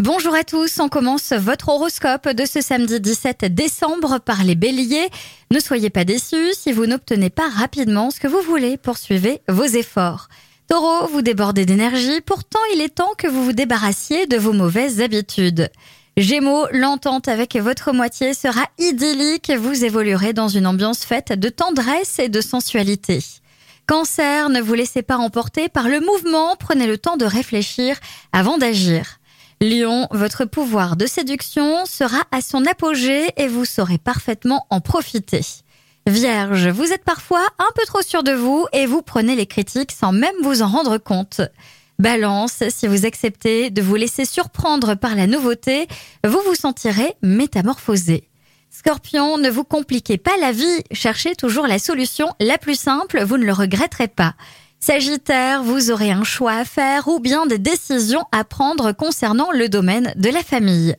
Bonjour à tous, on commence votre horoscope de ce samedi 17 décembre par les béliers. Ne soyez pas déçus si vous n'obtenez pas rapidement ce que vous voulez, poursuivez vos efforts. Taureau, vous débordez d'énergie, pourtant il est temps que vous vous débarrassiez de vos mauvaises habitudes. Gémeaux, l'entente avec votre moitié sera idyllique, vous évoluerez dans une ambiance faite de tendresse et de sensualité. Cancer, ne vous laissez pas emporter par le mouvement, prenez le temps de réfléchir avant d'agir. Lion, votre pouvoir de séduction sera à son apogée et vous saurez parfaitement en profiter. Vierge, vous êtes parfois un peu trop sûr de vous et vous prenez les critiques sans même vous en rendre compte. Balance, si vous acceptez de vous laisser surprendre par la nouveauté, vous vous sentirez métamorphosé. Scorpion, ne vous compliquez pas la vie, cherchez toujours la solution la plus simple, vous ne le regretterez pas. Sagittaire, vous aurez un choix à faire ou bien des décisions à prendre concernant le domaine de la famille.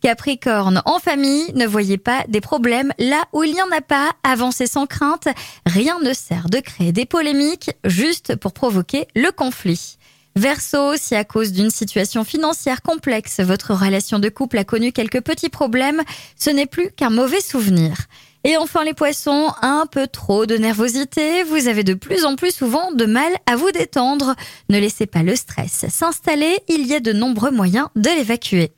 Capricorne, en famille, ne voyez pas des problèmes là où il n'y en a pas, avancez sans crainte, rien ne sert de créer des polémiques juste pour provoquer le conflit. Verseau, si à cause d'une situation financière complexe, votre relation de couple a connu quelques petits problèmes, ce n'est plus qu'un mauvais souvenir. Et enfin les poissons, un peu trop de nervosité, vous avez de plus en plus souvent de mal à vous détendre. Ne laissez pas le stress s'installer, il y a de nombreux moyens de l'évacuer.